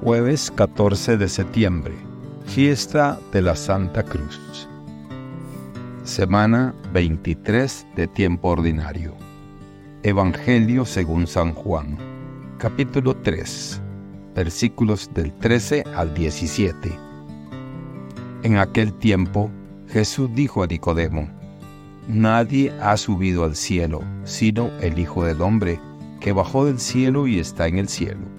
Jueves 14 de septiembre, fiesta de la Santa Cruz. Semana 23 de tiempo ordinario. Evangelio según San Juan, capítulo 3, versículos del 13 al 17. En aquel tiempo, Jesús dijo a Nicodemo, Nadie ha subido al cielo, sino el Hijo del Hombre, que bajó del cielo y está en el cielo.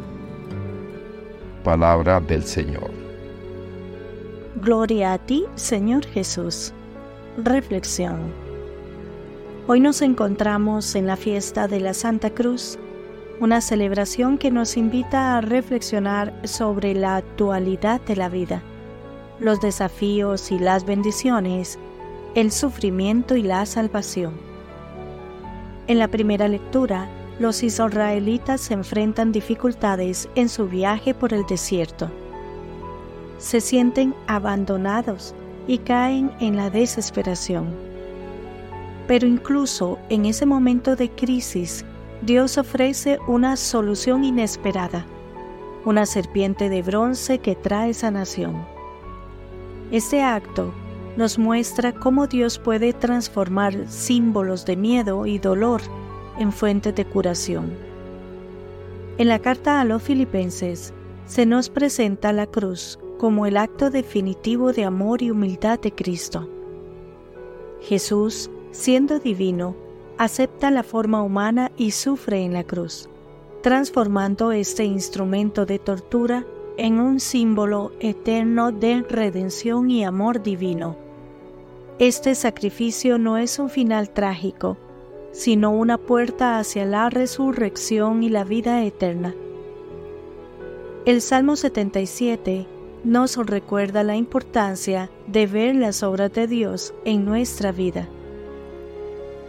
Palabra del Señor. Gloria a ti, Señor Jesús. Reflexión. Hoy nos encontramos en la fiesta de la Santa Cruz, una celebración que nos invita a reflexionar sobre la actualidad de la vida, los desafíos y las bendiciones, el sufrimiento y la salvación. En la primera lectura, los israelitas enfrentan dificultades en su viaje por el desierto. Se sienten abandonados y caen en la desesperación. Pero incluso en ese momento de crisis, Dios ofrece una solución inesperada, una serpiente de bronce que trae sanación. Este acto nos muestra cómo Dios puede transformar símbolos de miedo y dolor en fuentes de curación. En la carta a los filipenses se nos presenta la cruz como el acto definitivo de amor y humildad de Cristo. Jesús, siendo divino, acepta la forma humana y sufre en la cruz, transformando este instrumento de tortura en un símbolo eterno de redención y amor divino. Este sacrificio no es un final trágico, sino una puerta hacia la resurrección y la vida eterna. El Salmo 77 nos recuerda la importancia de ver las obras de Dios en nuestra vida.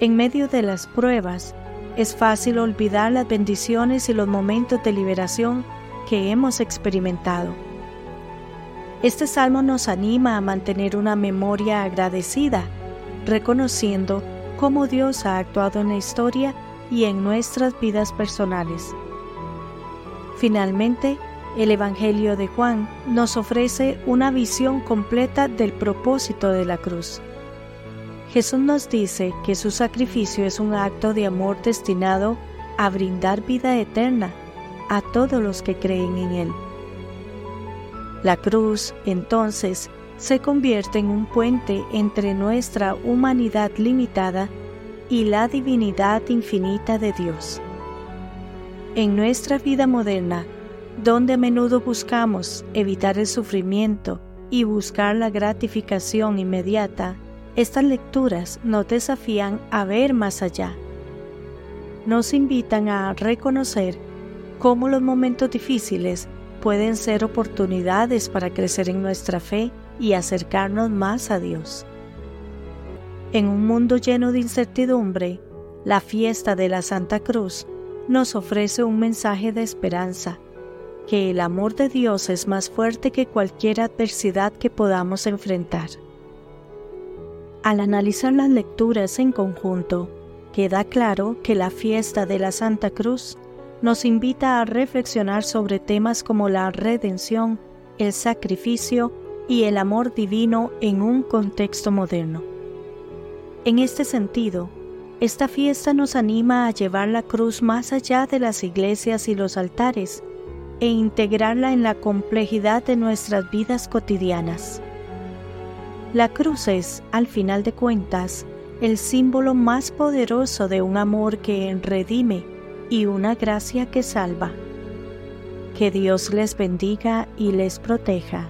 En medio de las pruebas, es fácil olvidar las bendiciones y los momentos de liberación que hemos experimentado. Este salmo nos anima a mantener una memoria agradecida, reconociendo cómo Dios ha actuado en la historia y en nuestras vidas personales. Finalmente, el Evangelio de Juan nos ofrece una visión completa del propósito de la cruz. Jesús nos dice que su sacrificio es un acto de amor destinado a brindar vida eterna a todos los que creen en Él. La cruz, entonces, se convierte en un puente entre nuestra humanidad limitada y la divinidad infinita de Dios. En nuestra vida moderna, donde a menudo buscamos evitar el sufrimiento y buscar la gratificación inmediata, estas lecturas nos desafían a ver más allá. Nos invitan a reconocer cómo los momentos difíciles pueden ser oportunidades para crecer en nuestra fe y acercarnos más a Dios. En un mundo lleno de incertidumbre, la fiesta de la Santa Cruz nos ofrece un mensaje de esperanza, que el amor de Dios es más fuerte que cualquier adversidad que podamos enfrentar. Al analizar las lecturas en conjunto, queda claro que la fiesta de la Santa Cruz nos invita a reflexionar sobre temas como la redención, el sacrificio y el amor divino en un contexto moderno. En este sentido, esta fiesta nos anima a llevar la cruz más allá de las iglesias y los altares e integrarla en la complejidad de nuestras vidas cotidianas. La cruz es, al final de cuentas, el símbolo más poderoso de un amor que redime y una gracia que salva. Que Dios les bendiga y les proteja.